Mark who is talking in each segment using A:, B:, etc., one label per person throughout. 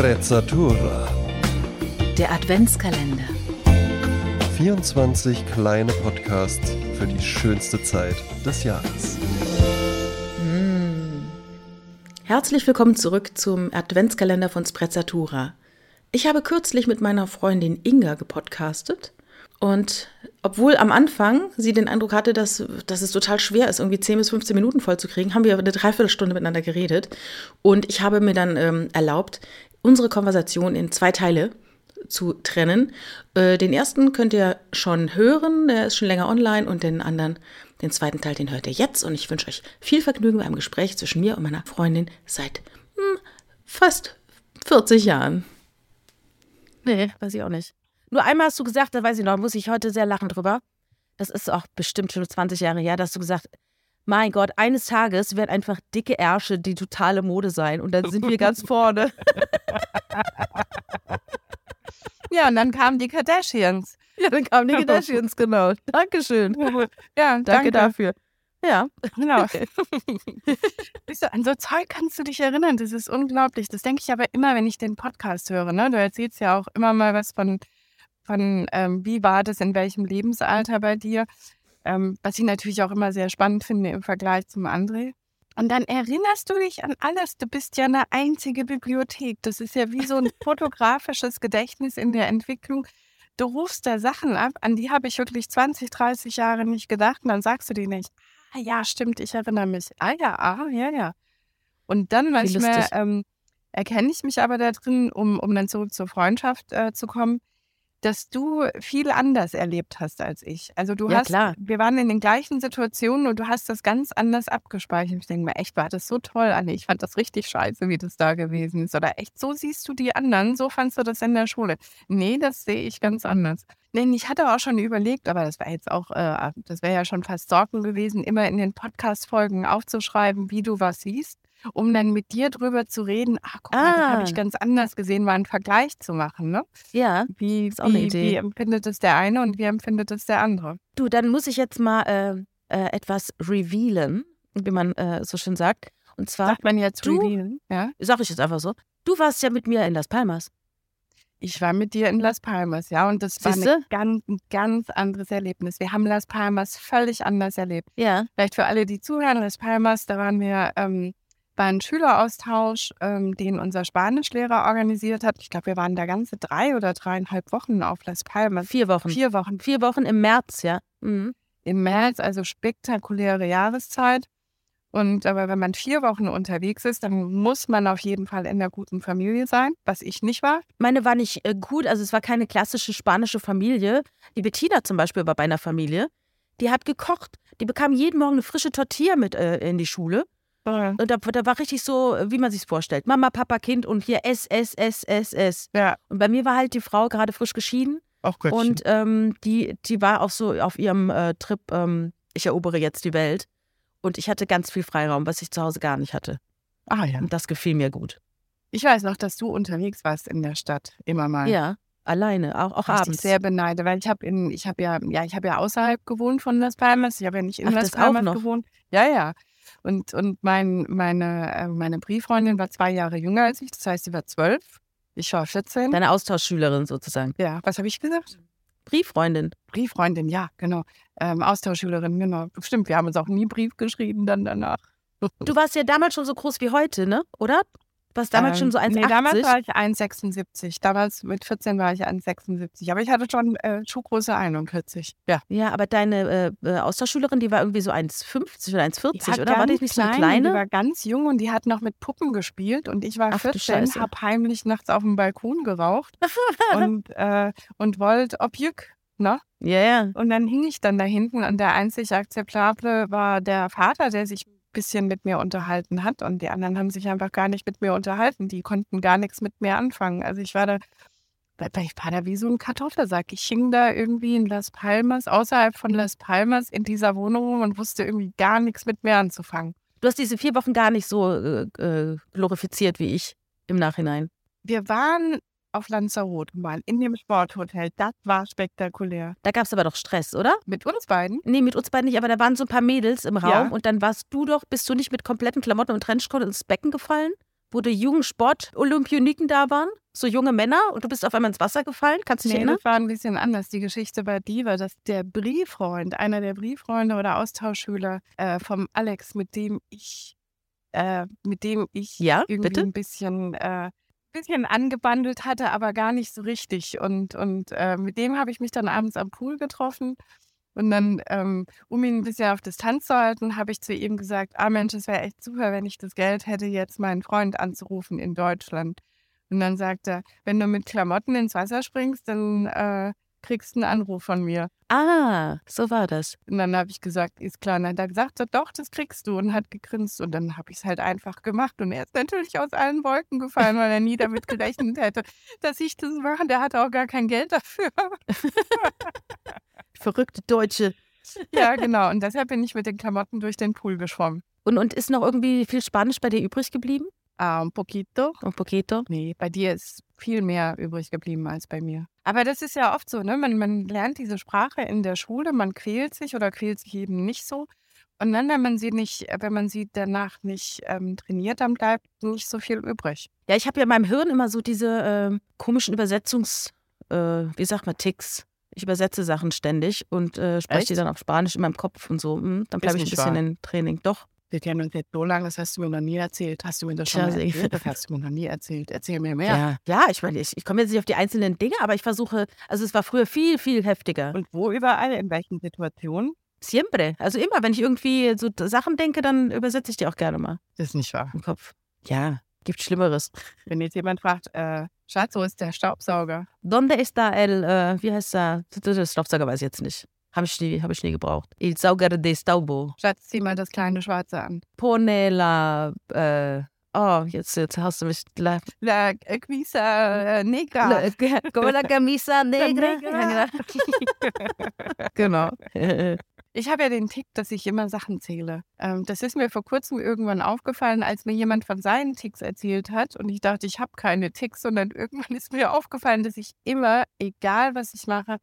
A: Sprezzatura.
B: Der Adventskalender.
A: 24 kleine Podcasts für die schönste Zeit des Jahres.
B: Herzlich willkommen zurück zum Adventskalender von Sprezzatura. Ich habe kürzlich mit meiner Freundin Inga gepodcastet und obwohl am Anfang sie den Eindruck hatte, dass, dass es total schwer ist, irgendwie 10 bis 15 Minuten voll zu kriegen, haben wir eine Dreiviertelstunde miteinander geredet. Und ich habe mir dann ähm, erlaubt, unsere Konversation in zwei Teile zu trennen. Äh, den ersten könnt ihr schon hören, der ist schon länger online und den anderen, den zweiten Teil, den hört ihr jetzt. Und ich wünsche euch viel Vergnügen beim Gespräch zwischen mir und meiner Freundin seit hm, fast 40 Jahren.
C: Nee, weiß ich auch nicht. Nur einmal hast du gesagt, da weiß ich noch, muss ich heute sehr lachen drüber. Das ist auch bestimmt schon 20 Jahre her, dass du gesagt mein Gott, eines Tages werden einfach dicke Ärsche die totale Mode sein und dann sind wir ganz vorne.
D: Ja, und dann kamen die Kardashians.
C: ja, dann kamen die Kardashians, genau. Dankeschön.
D: Ja,
C: Danke,
D: danke,
C: dafür. Ja.
D: Genau. Du, an so Zeug kannst du dich erinnern. Das ist unglaublich. Das denke ich aber immer, wenn ich den Podcast höre. Ne? Du erzählst ja auch immer mal was von, von ähm, wie war das in welchem Lebensalter bei dir. Ähm, was ich natürlich auch immer sehr spannend finde im Vergleich zum André. Und dann erinnerst du dich an alles. Du bist ja eine einzige Bibliothek. Das ist ja wie so ein fotografisches Gedächtnis in der Entwicklung. Du rufst da Sachen ab, an die habe ich wirklich 20, 30 Jahre nicht gedacht. Und dann sagst du dir nicht, ah ja, stimmt, ich erinnere mich. Ah ja, ah, ja, ja. Und dann manchmal ähm, erkenne ich mich aber da drin, um, um dann zurück zur Freundschaft äh, zu kommen, dass du viel anders erlebt hast als ich. Also du
C: Ja,
D: hast,
C: klar.
D: wir waren in den gleichen Situationen und du hast das ganz anders abgespeichert. Ich denke mir, echt, war das so toll, Anne. Ich fand das richtig scheiße, wie das da gewesen ist. Oder echt, so siehst du die anderen, so fandst du das in der Schule. Nee, das sehe ich ganz anders. Denn ich hatte auch schon überlegt, aber das war jetzt auch, äh, das wäre ja schon fast Sorgen gewesen, immer in den Podcast-Folgen aufzuschreiben, wie du was siehst, um dann mit dir drüber zu reden. Ah, guck mal, das habe ich
C: Ah.
D: ganz anders gesehen, mal einen Vergleich zu machen. Ne?
C: Ja.
D: Wie,
C: Ist auch eine
D: wie,
C: Idee.
D: wie empfindet es der eine und wie empfindet es der andere?
C: Du, dann muss ich jetzt mal äh, äh, etwas revealen, wie man äh, so schön sagt. Und zwar,
D: Sagt man jetzt
C: du-
D: revealen? Ja?
C: sag ich jetzt einfach so, du warst ja mit mir in Las Palmas.
D: Ich war mit dir in Las Palmas, ja, und das war
C: Siehste?
D: eine ganz, ein ganz anderes Erlebnis. Wir haben Las Palmas völlig anders erlebt.
C: Ja.
D: Vielleicht für alle, die zuhören, Las Palmas, da waren wir ähm, bei einem Schüleraustausch, ähm, den unser Spanischlehrer organisiert hat. Ich glaube, wir waren da ganze drei oder dreieinhalb Wochen auf Las Palmas.
C: Vier Wochen.
D: Vier Wochen
C: Vier Wochen im März, ja. Mhm.
D: im März, also spektakuläre Jahreszeit. Und aber wenn man vier Wochen unterwegs ist, dann muss man auf jeden Fall in der guten Familie sein, was ich nicht war.
C: Meine war nicht äh, gut, also es war keine klassische spanische Familie. Die Bettina zum Beispiel war bei einer Familie, die hat gekocht. Die bekam jeden Morgen eine frische Tortilla mit äh, in die Schule. Und da, da war richtig so, wie man sich vorstellt. Mama, Papa, Kind und hier S, S, S, S, S.
D: Ja,
C: Und bei mir war halt die Frau gerade frisch geschieden
D: auch gut.
C: und ähm, die, die war auch so auf ihrem äh, Trip, ähm, ich erobere jetzt die Welt. Und ich hatte ganz viel Freiraum, was ich zu Hause gar nicht hatte.
D: ah ja.
C: Und das gefiel mir gut.
D: Ich weiß noch, dass du unterwegs warst in der Stadt, immer mal.
C: Ja, alleine, auch, auch
D: Was ich
C: abends.
D: sehr beneide, weil ich habe in, ich habe ja, ja, ich habe ja außerhalb gewohnt von Las Palmas. Ich habe ja nicht in
C: Ach,
D: Las Palmas
C: noch?
D: gewohnt. Ja, ja. Und, und mein, meine, äh, meine Brieffreundin war zwei Jahre jünger als ich, das heißt, sie war zwölf. Ich war 14.
C: Deine Austauschschülerin sozusagen.
D: ja, was habe ich gesagt?
C: Brieffreundin.
D: Brieffreundin, ja, genau. Ähm, Austauschschülerin, genau. Stimmt, wir haben uns auch nie Brief geschrieben dann danach.
C: Du warst ja damals schon so groß wie heute, ne? Oder? Du warst damals schon so 1,80.
D: Ähm, Nee, damals war ich 1,76. Damals mit 14 war ich 1,76. Aber ich hatte schon äh, Schuhgröße 41. Ja.
C: ja, aber deine äh, äh, Austauschschülerin, die war irgendwie so 1,50 oder 1,40,
D: Die
C: oder? War die nicht so eine
D: Die
C: kleine?
D: war ganz jung und die hat noch mit Puppen gespielt. Und ich war
C: Ach du
D: 14,
C: Scheiße.
D: hab heimlich nachts auf dem Balkon geraucht und, äh, und wollte Objück. Ne?
C: Ja, ja.
D: Und dann hing ich dann da hinten und der einzig akzeptable war der Vater, der sich bisschen mit mir unterhalten hat und die anderen haben sich einfach gar nicht mit mir unterhalten. Die konnten gar nichts mit mir anfangen. Also ich war da, ich war da wie so ein Kartoffelsack. Ich hing da irgendwie in Las Palmas, außerhalb von Las Palmas in dieser Wohnung und wusste irgendwie gar nichts mit mir anzufangen.
C: Du hast diese vier Wochen gar nicht so äh, äh, glorifiziert wie ich im Nachhinein.
D: Wir waren auf Lanzarote mal in dem Sporthotel. Das war spektakulär.
C: Da gab es aber doch Stress, oder?
D: Mit uns beiden.
C: Nee, mit uns beiden nicht, aber da waren so ein paar Mädels im Raum
D: Ja.
C: und dann warst du doch, bist du nicht mit kompletten Klamotten und Trenchcoat ins Becken gefallen? wo die Jugendsport-Olympioniken da waren, so junge Männer, und du bist auf einmal ins Wasser gefallen? Kannst du dich
D: Nee,
C: erinnern?
D: das war ein bisschen anders. Die Geschichte bei dir war, dass der Brieffreund, einer der Brieffreunde oder Austauschschüler äh, vom Alex, mit dem ich, äh, mit dem ich
C: Ja,
D: irgendwie
C: bitte?
D: ein bisschen, äh, bisschen angebandelt hatte, aber gar nicht so richtig. Und, und äh, mit dem habe ich mich dann abends am Pool getroffen. Und dann, ähm, um ihn ein bisschen auf Distanz zu halten, habe ich zu ihm gesagt, ah Mensch, es wäre echt super, wenn ich das Geld hätte, jetzt meinen Freund anzurufen in Deutschland. Und dann sagt er, wenn du mit Klamotten ins Wasser springst, dann äh, kriegst du einen Anruf von mir.
C: Ah, so war das.
D: Und dann habe ich gesagt, ist klar. Und dann hat er gesagt, doch, das kriegst du. Und hat gegrinst. Und dann habe ich es halt einfach gemacht. Und er ist natürlich aus allen Wolken gefallen, weil er nie damit gerechnet hätte, dass ich das mache. Der hatte auch gar kein Geld dafür.
C: Verrückte Deutsche.
D: ja, genau. Und deshalb bin ich mit den Klamotten durch den Pool geschwommen.
C: Und, und ist noch irgendwie viel Spanisch bei dir übrig geblieben?
D: Ah, un poquito.
C: Un poquito?
D: Nee, bei dir ist viel mehr übrig geblieben als bei mir. Aber das ist ja oft so, ne? Man, man lernt diese Sprache in der Schule, man quält sich oder quält sich eben nicht so. Und dann, wenn man sie nicht, wenn man sie danach nicht ähm, trainiert, dann bleibt nicht so viel übrig.
C: Ja, ich habe ja in meinem Hirn immer so diese ähm, komischen Übersetzungs, äh, wie sagt man, Ticks. Ich übersetze Sachen ständig und äh, spreche die dann auf Spanisch in meinem Kopf und so. Hm, dann bleibe ich ein bisschen
D: wahr.
C: in Training. Doch.
D: Wir kennen uns jetzt so lange, das hast du mir noch nie erzählt. Hast du mir das
C: schon mal erzählt?
D: Das hast du mir noch nie erzählt. Erzähl mir mehr.
C: Ja, ja ich meine, ich, ich komme jetzt nicht auf die einzelnen Dinge, aber ich versuche, also es war früher viel, viel heftiger.
D: Und wo überall? In welchen Situationen?
C: Siempre. Also immer, wenn ich irgendwie so Sachen denke, dann übersetze ich die auch gerne mal
D: Das ist nicht wahr.
C: im Kopf. Ja, gibt Schlimmeres.
D: Wenn jetzt jemand fragt, äh, Schatz, wo ist der Staubsauger?
C: Donde está el, äh, wie heißt der? Der Staubsauger weiß ich jetzt nicht. Habe ich, nie- hab ich nie gebraucht. Il sauger de staubo.
D: Schatz, zieh mal das kleine Schwarze an.
C: Pone la, äh, oh, jetzt, jetzt hast du mich, la,
D: La Quisa äh, Negra.
C: la, como la camisa negra.
D: negra.
C: genau.
D: Ich habe ja den Tick, dass ich immer Sachen zähle. Ähm, das ist mir vor kurzem irgendwann aufgefallen, als mir jemand von seinen Ticks erzählt hat. Und ich dachte, ich habe keine Ticks, sondern irgendwann ist mir aufgefallen, dass ich immer, egal was ich mache,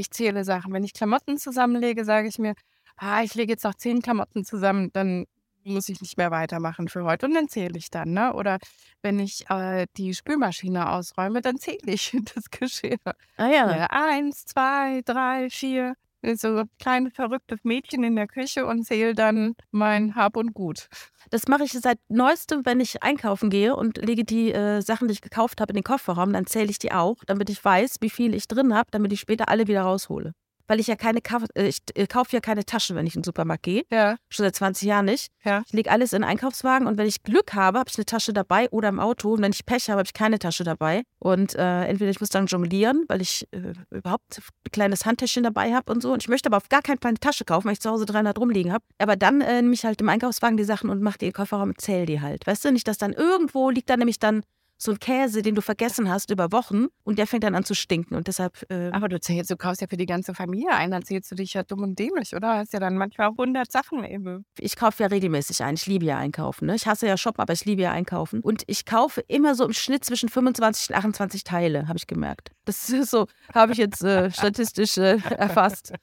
D: ich zähle Sachen. Wenn ich Klamotten zusammenlege, sage ich mir, ah, ich lege jetzt noch zehn Klamotten zusammen, dann muss ich nicht mehr weitermachen für heute. Und dann zähle ich dann. Ne? Oder wenn ich äh, die Spülmaschine ausräume, dann zähle ich das Geschirr.
C: Ah ja.
D: Ja, eins, zwei, drei, vier. So ein kleines verrücktes Mädchen in der Küche und zähle dann mein Hab und Gut.
C: Das mache ich seit neuestem, wenn ich einkaufen gehe und lege die äh, Sachen, die ich gekauft habe, in den Kofferraum, dann zähle ich die auch, damit ich weiß, wie viel ich drin habe, damit ich später alle wieder raushole. Weil ich ja keine äh, ich äh, kaufe ja keine Taschen, wenn ich in den Supermarkt gehe.
D: Ja,
C: Schon seit 20 Jahren nicht.
D: Ja.
C: Ich lege alles in den Einkaufswagen und wenn ich Glück habe, habe ich eine Tasche dabei oder im Auto. Und wenn ich Pech habe, habe ich keine Tasche dabei. Und äh, entweder ich muss dann jonglieren, weil ich äh, überhaupt ein kleines Handtäschchen dabei habe und so. Und ich möchte aber auf gar keinen Fall eine Tasche kaufen, weil ich zu Hause 300 rumliegen habe. Aber dann äh, nehme ich halt im Einkaufswagen die Sachen und mache die in den Kofferraum und zähle die halt. Weißt du, nicht, dass dann irgendwo liegt da nämlich dann so ein Käse, den du vergessen hast über Wochen und der fängt dann an zu stinken. Und deshalb äh,
D: aber du zählst, du kaufst ja für die ganze Familie ein, dann zählst du dich ja dumm und dämlich, oder? Hast ja dann manchmal auch 100 Sachen eben.
C: ich kaufe ja regelmäßig ein. Ich liebe ja einkaufen. Ne? Ich hasse ja shoppen, aber ich liebe ja einkaufen. Und ich kaufe immer so im Schnitt zwischen 25 und 28 Teile, habe ich gemerkt. Das ist so, habe ich jetzt äh, statistisch äh, erfasst.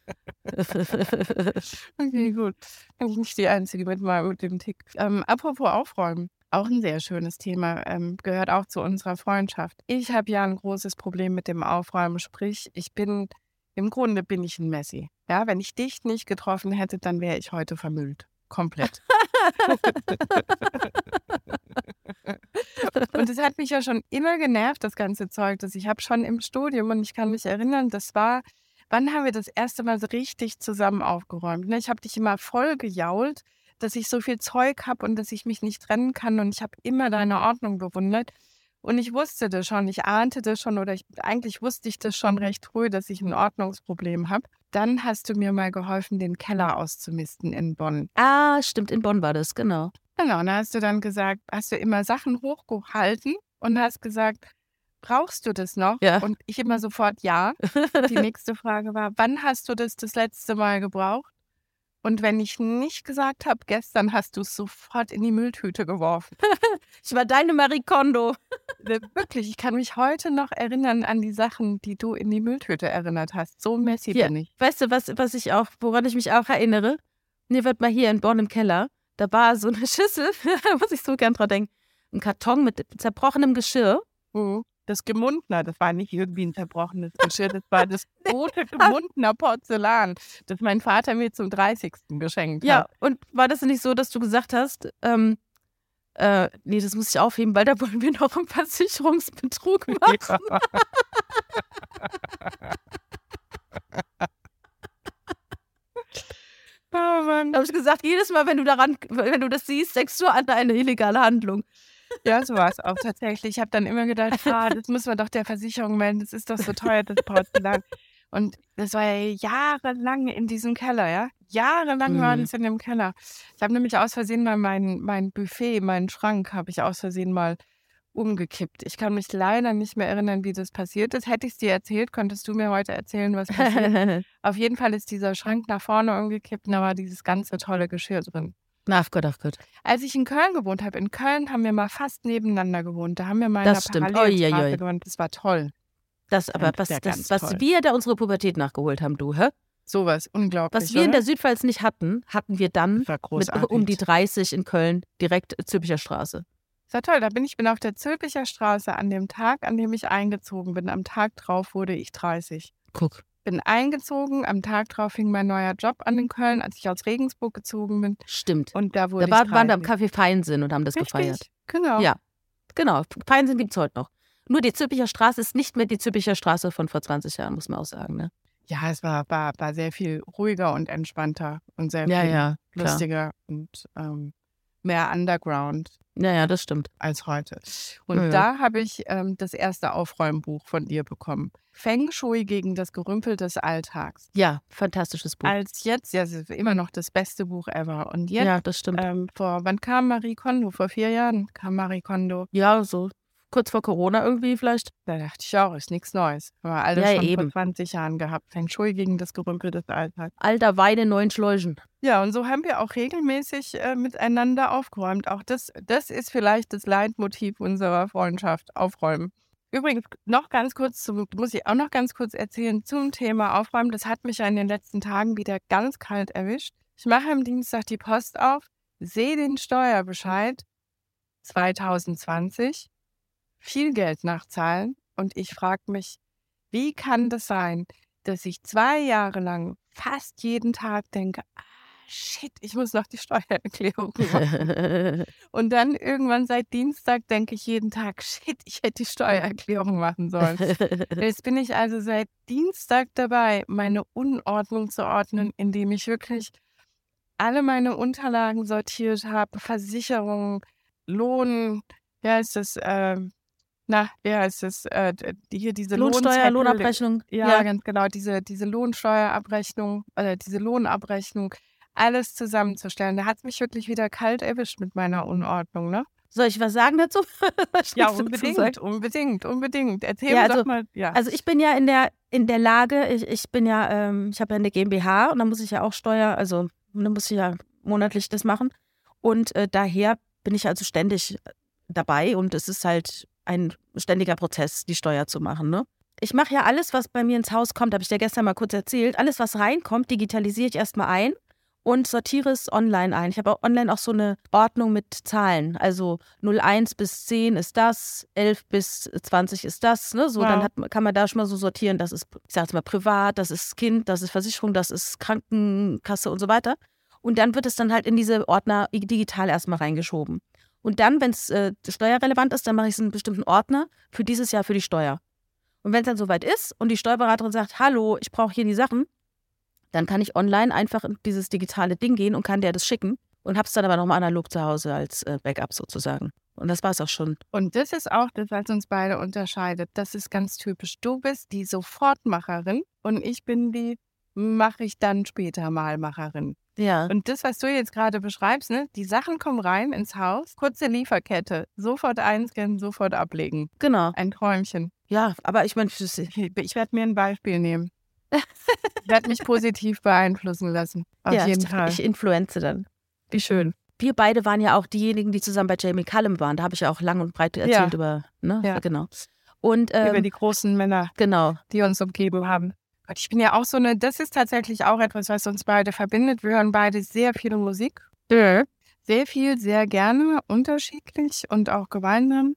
D: Okay, gut. Bin ich nicht die Einzige mit, mal mit dem Tick. Ähm, apropos Aufräumen. Auch ein sehr schönes Thema, ähm, gehört auch zu unserer Freundschaft. Ich habe ja ein großes Problem mit dem Aufräumen, sprich, ich bin, im Grunde bin ich ein Messi. Ja, wenn ich dich nicht getroffen hätte, dann wäre ich heute vermüllt. Komplett. und es hat mich ja schon immer genervt, das ganze Zeug, das ich habe schon im Studium und ich kann mich erinnern, das war, wann haben wir das erste Mal so richtig zusammen aufgeräumt? Ne? Ich habe dich immer voll gejault, dass ich so viel Zeug habe und dass ich mich nicht trennen kann und ich habe immer deine Ordnung bewundert. Und ich wusste das schon, ich ahnte das schon oder ich, eigentlich wusste ich das schon recht früh, dass ich ein Ordnungsproblem habe. Dann hast du mir mal geholfen, den Keller auszumisten in Bonn.
C: ah, stimmt, in Bonn war das, genau.
D: Genau, und da hast du dann gesagt, hast du immer Sachen hochgehalten und hast gesagt, brauchst du das noch?
C: Ja.
D: Und ich immer sofort ja. Die nächste Frage war, wann hast du das das letzte Mal gebraucht? Und wenn ich nicht gesagt habe, gestern hast du es sofort in die Mülltüte geworfen.
C: Ich war deine Marie Kondo.
D: Äh, Wirklich, ich kann mich heute noch erinnern an die Sachen, die du in die Mülltüte erinnert hast. So messy
C: Ja.
D: bin ich.
C: Weißt du, was, was ich auch, woran ich mich auch erinnere? Mir wird mal hier in Bonn im Keller, da war so eine Schüssel, da muss ich so gern dran denken, einen Karton mit zerbrochenem Geschirr.
D: Mhm. Das Gemundner, das war nicht irgendwie ein zerbrochenes Geschirr, das war das rote Gemundner Porzellan, das mein Vater mir zum 30. geschenkt
C: Ja,
D: hat.
C: und war das nicht so, dass du gesagt hast, ähm, äh, nee, das muss ich aufheben, weil da wollen wir noch einen Versicherungsbetrug machen.
D: Ja. oh Mann.
C: Da habe ich gesagt, jedes Mal, wenn du daran, wenn du das siehst, denkst du an eine illegale Handlung.
D: Ja, so war es auch tatsächlich. Ich habe dann immer gedacht, ah, das müssen wir doch der Versicherung melden, das ist doch so teuer, das Porzellan. Und das war ja jahrelang in diesem Keller, ja. Jahrelang war
C: Mhm.
D: das in dem Keller. Ich habe nämlich aus Versehen mal mein, mein Buffet, meinen Schrank, habe ich aus Versehen mal umgekippt. Ich kann mich leider nicht mehr erinnern, wie das passiert ist. Hätte ich es dir erzählt, könntest du mir heute erzählen, was passiert. Auf jeden Fall ist dieser Schrank nach vorne umgekippt und da war dieses ganze tolle Geschirr drin.
C: Ach Gott, ach Gott.
D: Als ich in Köln gewohnt habe, in Köln haben wir mal fast nebeneinander gewohnt. Da haben wir mal in
C: Das
D: einer
C: stimmt.
D: Parallelstraße gewohnt. Das war toll.
C: Das aber, was,
D: ja,
C: das, was
D: toll.
C: wir da unsere Pubertät nachgeholt haben, du, hä?
D: Sowas, unglaublich.
C: Was wir in
D: oder?
C: der Südpfalz nicht hatten, hatten wir dann mit um die 30 in Köln, direkt Zülpicher Straße.
D: Das war toll. Da bin ich bin auf der Zülpicher Straße an dem Tag, an dem ich eingezogen bin. Am Tag drauf wurde ich 30.
C: Guck.
D: Bin eingezogen, am Tag drauf fing mein neuer Job an in Köln, als ich aus Regensburg gezogen bin.
C: Stimmt.
D: Und da wurde
C: Da war,
D: ich 30.
C: waren wir am Café Feinsinn und haben das
D: Richtig,
C: gefeiert.
D: Genau.
C: Ja. Genau. Feinsinn gibt es heute noch. Nur die Zülpicher Straße ist nicht mehr die Zülpicher Straße von vor 20 Jahren, muss man auch sagen. Ne?
D: Ja, es war, war, war sehr viel ruhiger und entspannter und sehr
C: Ja,
D: viel
C: ja,
D: lustiger und ähm, mehr Underground.
C: Ja, ja, das stimmt.
D: als heute. Und
C: Ja, ja.
D: da habe ich ähm, das erste Aufräumbuch von dir bekommen. Feng Shui gegen das Gerümpel des Alltags.
C: Ja, fantastisches Buch.
D: Als jetzt, ja, es ist immer noch das beste Buch ever. Und jetzt,
C: ja, das stimmt.
D: ähm, vor, wann kam Marie Kondo? Vor vier Jahren kam Marie Kondo.
C: ja, so kurz vor Corona irgendwie vielleicht.
D: Da dachte ich auch, ist nichts Neues. Haben wir alle
C: Ja,
D: schon
C: eben.
D: vor 20 Jahren gehabt. Shui gegen das Gerümpel des Alltags.
C: Alter Wein in neuen Schläuchen.
D: Ja, und so haben wir auch regelmäßig äh, miteinander aufgeräumt. Auch das, das ist vielleicht das Leitmotiv unserer Freundschaft, aufräumen. Übrigens, noch ganz kurz, zum, muss ich auch noch ganz kurz erzählen zum Thema Aufräumen. Das hat mich ja in den letzten Tagen wieder ganz kalt erwischt. Ich mache am Dienstag die Post auf, sehe den Steuerbescheid 2020, viel Geld nachzahlen und ich frage mich, wie kann das sein, dass ich zwei Jahre lang fast jeden Tag denke, ah, shit, ich muss noch die Steuererklärung machen. Und dann irgendwann seit Dienstag denke ich jeden Tag, shit, ich hätte die Steuererklärung machen sollen. Jetzt bin ich also seit Dienstag dabei, meine Unordnung zu ordnen, indem ich wirklich alle meine Unterlagen sortiert habe, Versicherung, Lohn, wie heißt das, ähm, na, wie heißt das, äh, die- hier diese
C: Lohnsteuer, Lohnabrechnung.
D: ja, ganz genau, diese, diese Lohnsteuerabrechnung, äh, diese Lohnabrechnung, alles zusammenzustellen. Da hat es mich wirklich wieder kalt erwischt mit meiner Unordnung, ne?
C: Soll ich was sagen dazu? Was
D: Ja, unbedingt, unbedingt, unbedingt. Erzähl
C: Ja, also-
D: doch mal, ja.
C: Also ich bin ja in der in der Lage, ich, ich bin ja, ähm, ich habe ja eine GmbH und da muss ich ja auch Steuer, also da muss ich ja monatlich das machen. Und äh, daher bin ich also ständig dabei und es ist halt ein ständiger Prozess, die Steuer zu machen. Ne? Ich mache ja alles, was bei mir ins Haus kommt, habe ich dir gestern mal kurz erzählt. Alles, was reinkommt, digitalisiere ich erstmal ein und sortiere es online ein. Ich habe auch online auch so eine Ordnung mit Zahlen. Also 01 bis 10 ist das, 11 bis 20 ist das. Ne? So, dann
D: Wow.
C: hat, kann man da schon mal so sortieren, das ist, ich sage jetzt mal, privat, das ist Kind, das ist Versicherung, das ist Krankenkasse und so weiter. Und dann wird es dann halt in diese Ordner digital erstmal reingeschoben. Und dann, wenn es äh, steuerrelevant ist, dann mache ich einen bestimmten Ordner für dieses Jahr für die Steuer. Und wenn es dann soweit ist und die Steuerberaterin sagt, hallo, ich brauche hier die Sachen, dann kann ich online einfach in dieses digitale Ding gehen und kann der das schicken und habe es dann aber nochmal analog zu Hause als äh, Backup sozusagen. Und das war es auch schon.
D: Und das ist auch das, was uns beide unterscheidet. Das ist ganz typisch. Du bist die Sofortmacherin und ich bin die mache ich dann später mal Macherin.
C: Ja.
D: Und das, was du jetzt gerade beschreibst, ne, die Sachen kommen rein ins Haus, kurze Lieferkette, sofort einscannen, sofort ablegen.
C: Genau.
D: Ein Träumchen.
C: Ja, aber ich meine,
D: Ich, werde mir ein Beispiel nehmen. Ich werde mich positiv beeinflussen lassen. Auf
C: ja,
D: jeden Fall.
C: ich influenze dann.
D: Wie schön.
C: Wir beide waren ja auch diejenigen, die zusammen bei Jamie Cullum waren. Da habe ich ja auch lang und breit erzählt
D: Ja.
C: über, ne?
D: Ja.
C: Genau. Und ähm,
D: Über die großen Männer,
C: genau.
D: die uns umgeben haben. Gott, ich bin ja auch so eine, das ist tatsächlich auch etwas, was uns beide verbindet. Wir hören beide sehr viel Musik. Sehr viel, sehr gerne, unterschiedlich und auch gemeinsam.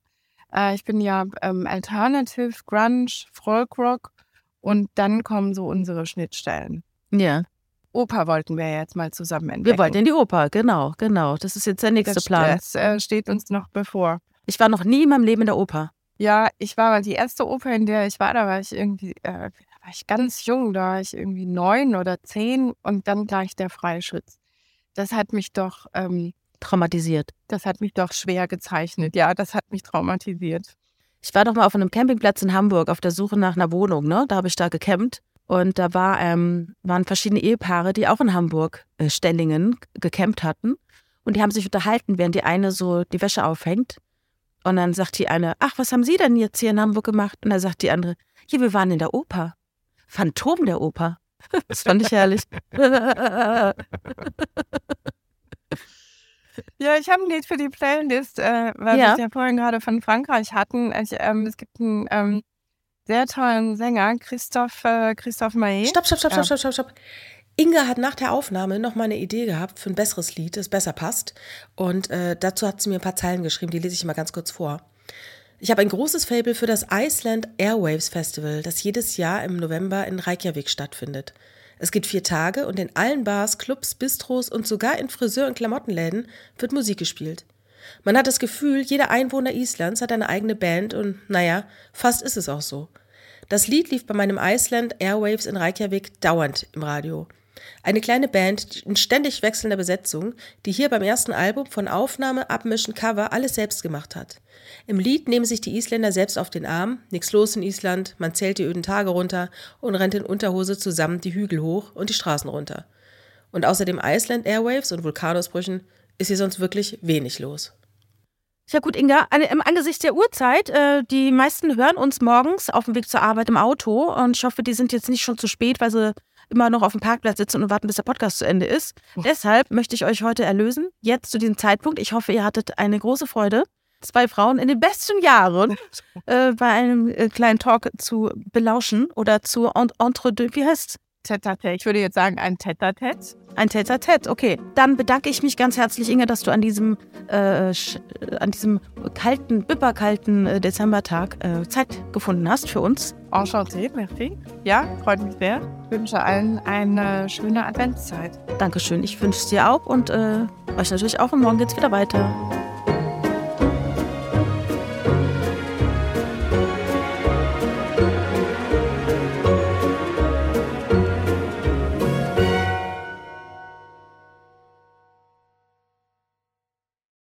D: Äh, ich bin ja ähm, Alternative, Grunge, Folkrock und dann kommen so unsere Schnittstellen.
C: Ja.
D: Oper wollten wir jetzt mal zusammen entdecken.
C: Wir wollten in die Oper, genau, genau. Das ist jetzt der nächste
D: das,
C: Plan.
D: Das äh, steht uns noch bevor.
C: Ich war noch nie in meinem Leben in der Oper.
D: Ja, ich war mal die erste Oper, in der ich war, da war ich irgendwie, äh, war ich ganz jung, da war ich irgendwie neun oder zehn und dann gleich der Freischütz. Das hat mich doch ähm,
C: Traumatisiert.
D: das hat mich doch schwer gezeichnet. Ja, das hat mich traumatisiert.
C: Ich war doch mal auf einem Campingplatz in Hamburg auf der Suche nach einer Wohnung, ne? Da habe ich da gecampt. Und da war, ähm, waren verschiedene Ehepaare, die auch in Hamburg, äh, Stellingen, gecampt hatten. Und die haben sich unterhalten, während die eine so die Wäsche aufhängt. Und dann sagt die eine, ach, was haben Sie denn jetzt hier in Hamburg gemacht? Und dann sagt die andere, hier, wir waren in der Oper. Phantom der Oper. Das fand ich herrlich.
D: Ja, ich habe ein Lied für die Playlist, äh, weil wir
C: Ja.
D: es ja vorhin gerade von Frankreich hatten. Ich, ähm, es gibt einen ähm, sehr tollen Sänger, Christophe, äh, Christophe Maé.
B: Stopp, stopp, stopp,
D: Ja.
B: stopp, stopp, stopp, stopp. Inga hat nach der Aufnahme noch mal eine Idee gehabt für ein besseres Lied, das besser passt. Und äh, dazu hat sie mir ein paar Zeilen geschrieben, die lese ich mal ganz kurz vor. Ich habe ein großes Fable für das Iceland Airwaves Festival, das jedes Jahr im November in Reykjavik stattfindet. Es geht vier Tage und in allen Bars, Clubs, Bistros und sogar in Friseur- und Klamottenläden wird Musik gespielt. Man hat das Gefühl, jeder Einwohner Islands hat eine eigene Band und naja, fast ist es auch so. Das Lied lief bei meinem Iceland Airwaves in Reykjavik dauernd im Radio. Eine kleine Band in ständig wechselnder Besetzung, die hier beim ersten Album von Aufnahme, Abmischen, Cover alles selbst gemacht hat. Im Lied nehmen sich die Isländer selbst auf den Arm, nix los in Island, man zählt die öden Tage runter und rennt in Unterhose zusammen die Hügel hoch und die Straßen runter. Und außer dem Iceland Airwaves und Vulkanausbrüchen ist hier sonst wirklich wenig los.
C: Ja gut, Inga, im Angesicht der Uhrzeit, äh, die meisten hören uns morgens auf dem Weg zur Arbeit im Auto und ich hoffe, die sind jetzt nicht schon zu spät, weil sie immer noch auf dem Parkplatz sitzen und warten, bis der Podcast zu Ende ist. Deshalb möchte ich euch heute erlösen, jetzt zu diesem Zeitpunkt. Ich hoffe, ihr hattet eine große Freude, zwei Frauen in den besten Jahren äh, bei einem äh, kleinen Talk zu belauschen oder zu en- entre deux, wie heißt
D: Tete-a-tete. Ich würde jetzt sagen, ein Tete-a-tete.
C: ein Tete-a-Tete, okay. Dann bedanke ich mich ganz herzlich, Inge, dass du an diesem, äh, äh, an diesem kalten, bipperkalten äh, Dezembertag äh, Zeit gefunden hast für uns.
D: Enchanté, merci. Ja, freut mich sehr. Ich wünsche allen eine schöne Adventszeit.
C: Dankeschön, ich wünsche es dir auch und äh, euch natürlich auch und morgen geht's wieder weiter.